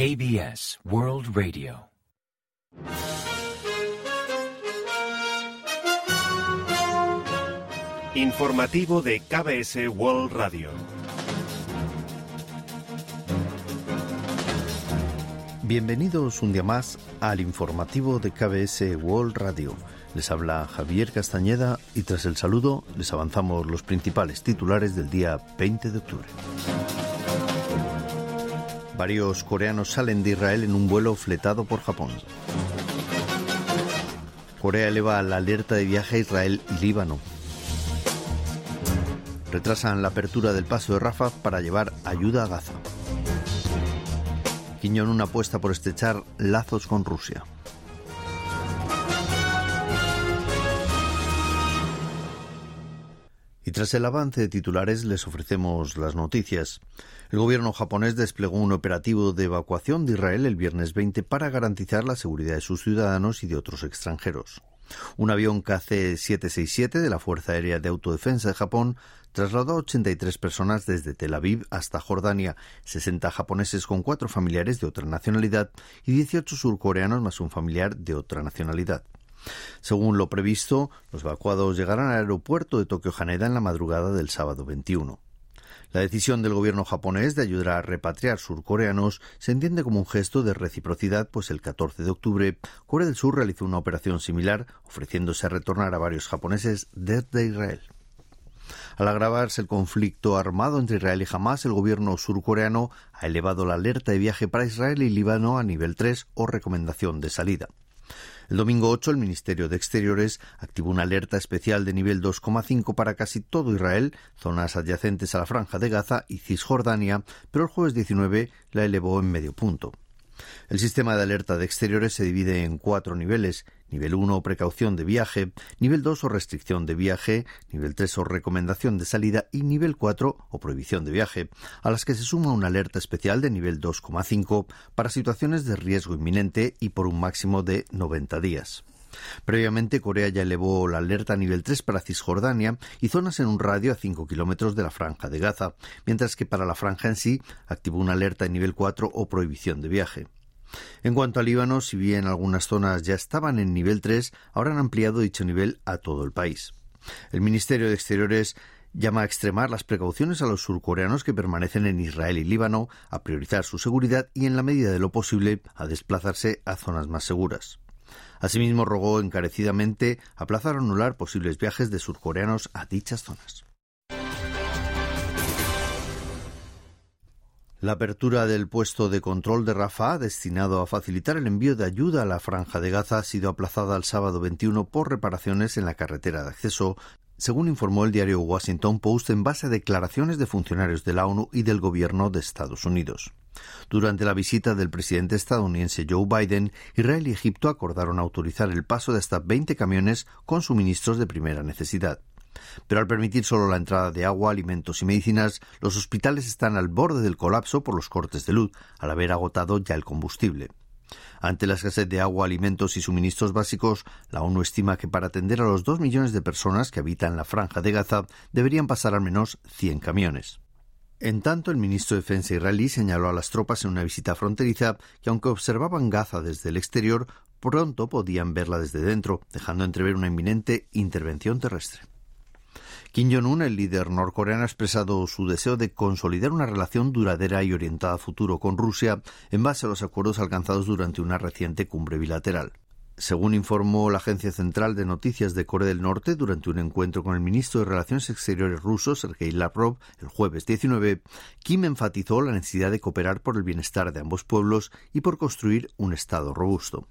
KBS World Radio. Informativo de KBS World Radio. Bienvenidos un día más al informativo de KBS World Radio. Les habla Javier Castañeda y tras el saludo les avanzamos los principales titulares del día 20 de octubre. Varios coreanos salen de Israel en un vuelo fletado por Japón. Corea eleva la alerta de viaje a Israel y Líbano. Retrasan la apertura del paso de Rafah para llevar ayuda a Gaza. Kim Jong-un apuesta por estrechar lazos con Rusia. Y tras el avance de titulares les ofrecemos las noticias. El gobierno japonés desplegó un operativo de evacuación de Israel el viernes 20 para garantizar la seguridad de sus ciudadanos y de otros extranjeros. Un avión KC-767 de la Fuerza Aérea de Autodefensa de Japón trasladó a 83 personas desde Tel Aviv hasta Jordania, 60 japoneses con cuatro familiares de otra nacionalidad y 18 surcoreanos más un familiar de otra nacionalidad. Según lo previsto, los evacuados llegarán al aeropuerto de Tokio Haneda en la madrugada del sábado 21. La decisión del gobierno japonés de ayudar a repatriar surcoreanos se entiende como un gesto de reciprocidad, pues el 14 de octubre Corea del Sur realizó una operación similar, ofreciéndose a retornar a varios japoneses desde Israel. Al agravarse el conflicto armado entre Israel y Hamas, el gobierno surcoreano ha elevado la alerta de viaje para Israel y Líbano a nivel 3 o recomendación de salida. El domingo 8 el Ministerio de Exteriores activó una alerta especial de nivel 2,5 para casi todo Israel, zonas adyacentes a la franja de Gaza y Cisjordania, pero el jueves 19 la elevó en medio punto. El sistema de alerta de exteriores se divide en cuatro niveles. Nivel 1 precaución de viaje, nivel 2 o restricción de viaje, nivel 3 o recomendación de salida y nivel 4 o prohibición de viaje, a las que se suma una alerta especial de nivel 2,5 para situaciones de riesgo inminente y por un máximo de 90 días. Previamente, Corea ya elevó la alerta a nivel 3 para Cisjordania y zonas en un radio a 5 kilómetros de la franja de Gaza, mientras que para la franja en sí activó una alerta en nivel 4 o prohibición de viaje. En cuanto a Líbano, si bien algunas zonas ya estaban en nivel 3, ahora han ampliado dicho nivel a todo el país. El Ministerio de Exteriores llama a extremar las precauciones a los surcoreanos que permanecen en Israel y Líbano, a priorizar su seguridad y, en la medida de lo posible, a desplazarse a zonas más seguras. Asimismo, rogó encarecidamente aplazar o anular posibles viajes de surcoreanos a dichas zonas. La apertura del puesto de control de Rafah, destinado a facilitar el envío de ayuda a la franja de Gaza, ha sido aplazada al sábado 21 por reparaciones en la carretera de acceso, según informó el diario Washington Post en base a declaraciones de funcionarios de la ONU y del gobierno de Estados Unidos. Durante la visita del presidente estadounidense Joe Biden, Israel y Egipto acordaron autorizar el paso de hasta 20 camiones con suministros de primera necesidad. Pero al permitir solo la entrada de agua, alimentos y medicinas, los hospitales están al borde del colapso por los cortes de luz, al haber agotado ya el combustible. Ante la escasez de agua, alimentos y suministros básicos, la ONU estima que para atender a los dos millones de personas que habitan la franja de Gaza deberían pasar al menos 100 camiones. En tanto, el ministro de Defensa israelí señaló a las tropas en una visita fronteriza que, aunque observaban Gaza desde el exterior, pronto podían verla desde dentro, dejando entrever una inminente intervención terrestre. Kim Jong-un, el líder norcoreano, ha expresado su deseo de consolidar una relación duradera y orientada a futuro con Rusia en base a los acuerdos alcanzados durante una reciente cumbre bilateral. Según informó la Agencia Central de Noticias de Corea del Norte durante un encuentro con el ministro de Relaciones Exteriores ruso, Sergei Lavrov, el jueves 19, Kim enfatizó la necesidad de cooperar por el bienestar de ambos pueblos y por construir un Estado robusto.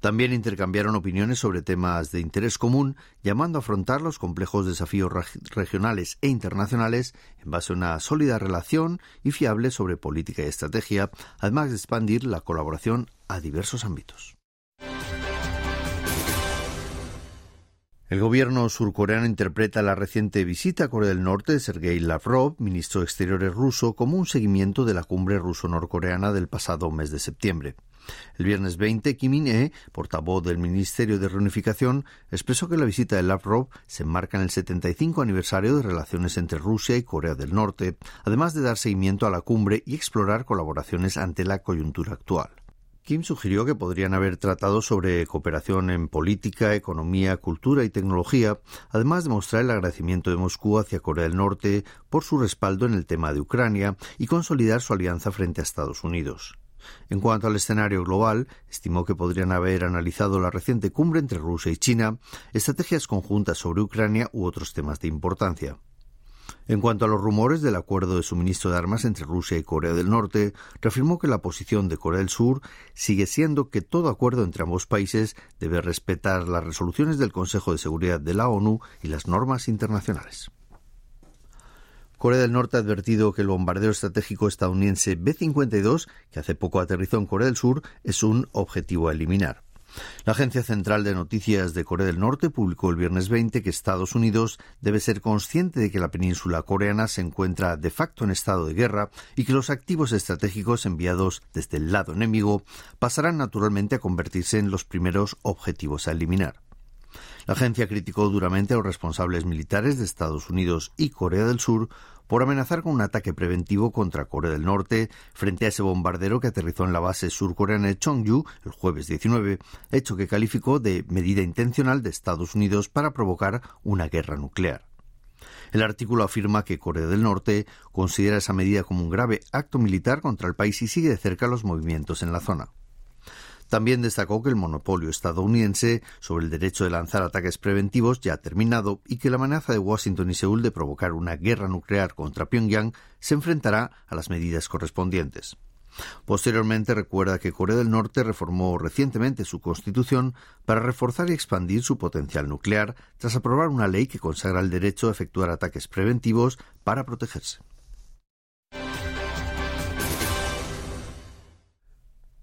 También intercambiaron opiniones sobre temas de interés común, llamando a afrontar los complejos desafíos regionales e internacionales en base a una sólida relación y fiable sobre política y estrategia, además de expandir la colaboración a diversos ámbitos. El gobierno surcoreano interpreta la reciente visita a Corea del Norte de Sergei Lavrov, ministro de Exteriores ruso, como un seguimiento de la cumbre ruso-norcoreana del pasado mes de septiembre. El viernes 20, Kim In-e, portavoz del Ministerio de Reunificación, expresó que la visita de Lavrov se enmarca en el 75 aniversario de relaciones entre Rusia y Corea del Norte, además de dar seguimiento a la cumbre y explorar colaboraciones ante la coyuntura actual. Kim sugirió que podrían haber tratado sobre cooperación en política, economía, cultura y tecnología, además de mostrar el agradecimiento de Moscú hacia Corea del Norte por su respaldo en el tema de Ucrania y consolidar su alianza frente a Estados Unidos. En cuanto al escenario global, estimó que podrían haber analizado la reciente cumbre entre Rusia y China, estrategias conjuntas sobre Ucrania u otros temas de importancia. En cuanto a los rumores del acuerdo de suministro de armas entre Rusia y Corea del Norte, reafirmó que la posición de Corea del Sur sigue siendo que todo acuerdo entre ambos países debe respetar las resoluciones del Consejo de Seguridad de la ONU y las normas internacionales. Corea del Norte ha advertido que el bombardeo estratégico estadounidense B-52, que hace poco aterrizó en Corea del Sur, es un objetivo a eliminar. La Agencia Central de Noticias de Corea del Norte publicó el viernes 20 que Estados Unidos debe ser consciente de que la península coreana se encuentra de facto en estado de guerra y que los activos estratégicos enviados desde el lado enemigo pasarán naturalmente a convertirse en los primeros objetivos a eliminar. La agencia criticó duramente a los responsables militares de Estados Unidos y Corea del Sur por amenazar con un ataque preventivo contra Corea del Norte frente a ese bombardero que aterrizó en la base surcoreana de Chongju el jueves 19, hecho que calificó de medida intencional de Estados Unidos para provocar una guerra nuclear. El artículo afirma que Corea del Norte considera esa medida como un grave acto militar contra el país y sigue de cerca los movimientos en la zona. También destacó que el monopolio estadounidense sobre el derecho de lanzar ataques preventivos ya ha terminado y que la amenaza de Washington y Seúl de provocar una guerra nuclear contra Pyongyang se enfrentará a las medidas correspondientes. Posteriormente recuerda que Corea del Norte reformó recientemente su constitución para reforzar y expandir su potencial nuclear tras aprobar una ley que consagra el derecho a efectuar ataques preventivos para protegerse.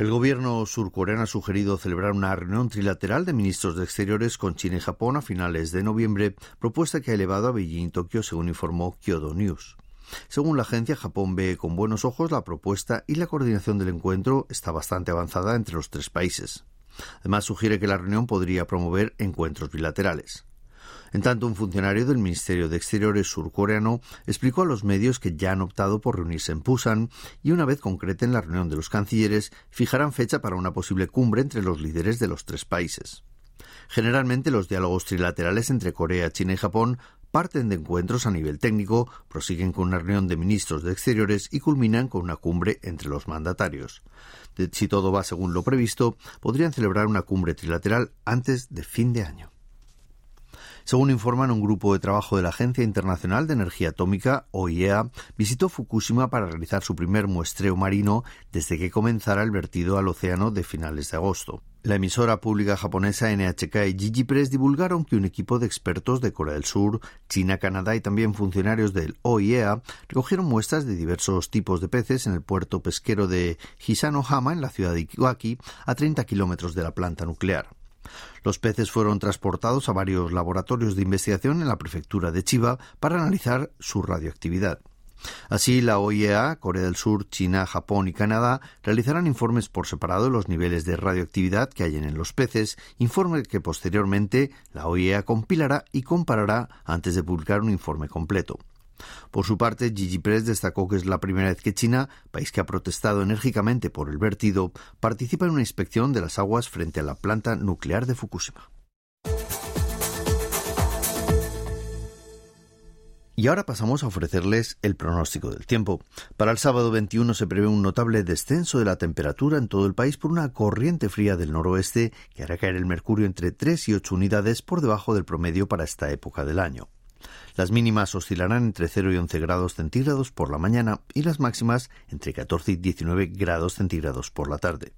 El gobierno surcoreano ha sugerido celebrar una reunión trilateral de ministros de Exteriores con China y Japón a finales de noviembre, propuesta que ha elevado a Beijing Tokio, según informó Kyodo News. Según la agencia, Japón ve con buenos ojos la propuesta y la coordinación del encuentro está bastante avanzada entre los tres países. Además, sugiere que la reunión podría promover encuentros bilaterales. En tanto, un funcionario del Ministerio de Exteriores surcoreano explicó a los medios que ya han optado por reunirse en Pusan y una vez concreten la reunión de los cancilleres, fijarán fecha para una posible cumbre entre los líderes de los tres países. Generalmente los diálogos trilaterales entre Corea, China y Japón parten de encuentros a nivel técnico, prosiguen con una reunión de ministros de Exteriores y culminan con una cumbre entre los mandatarios. Si todo va según lo previsto, podrían celebrar una cumbre trilateral antes de fin de año. Según informan, un grupo de trabajo de la Agencia Internacional de Energía Atómica, OIEA, visitó Fukushima para realizar su primer muestreo marino desde que comenzara el vertido al océano de finales de agosto. La emisora pública japonesa NHK y Gigi Press divulgaron que un equipo de expertos de Corea del Sur, China, Canadá y también funcionarios del OIEA recogieron muestras de diversos tipos de peces en el puerto pesquero de Hisanohama, en la ciudad de Iwaki, a 30 kilómetros de la planta nuclear. Los peces fueron transportados a varios laboratorios de investigación en la prefectura de Chiba para analizar su radioactividad. Así, la OIEA, Corea del Sur, China, Japón y Canadá realizarán informes por separado de los niveles de radioactividad que hay en los peces, informe que posteriormente la OIEA compilará y comparará antes de publicar un informe completo. Por su parte, Gigi Press destacó que es la primera vez que China, país que ha protestado enérgicamente por el vertido, participa en una inspección de las aguas frente a la planta nuclear de Fukushima. Y ahora pasamos a ofrecerles el pronóstico del tiempo. Para el sábado 21 se prevé un notable descenso de la temperatura en todo el país por una corriente fría del noroeste que hará caer el mercurio entre 3 y 8 unidades por debajo del promedio para esta época del año. Las mínimas oscilarán entre 0 y 11 grados centígrados por la mañana y las máximas entre 14 y 19 grados centígrados por la tarde.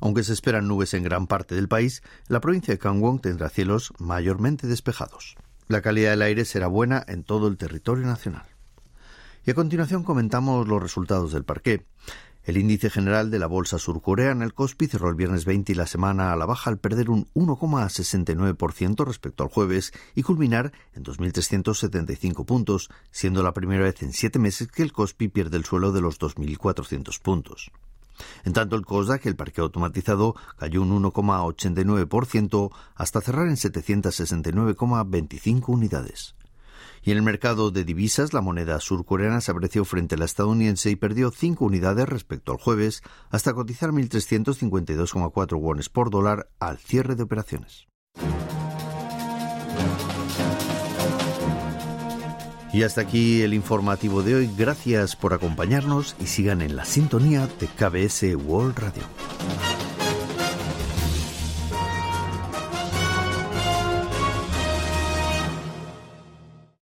Aunque se esperan nubes en gran parte del país, la provincia de Kangwon tendrá cielos mayormente despejados. La calidad del aire será buena en todo el territorio nacional. Y a continuación comentamos los resultados del parqué. El índice general de la bolsa surcoreana, el Kospi, cerró el viernes 20 y la semana a la baja al perder un 1,69% respecto al jueves y culminar en 2.375 puntos, siendo la primera vez en siete meses que el Kospi pierde el suelo de los 2.400 puntos. En tanto, el COSDAC, el parque automatizado, cayó un 1,89% hasta cerrar en 769,25 unidades. Y en el mercado de divisas, la moneda surcoreana se apreció frente a la estadounidense y perdió 5 unidades respecto al jueves, hasta cotizar 1.352,4 wones por dólar al cierre de operaciones. Y hasta aquí el informativo de hoy. Gracias por acompañarnos y sigan en la sintonía de KBS World Radio.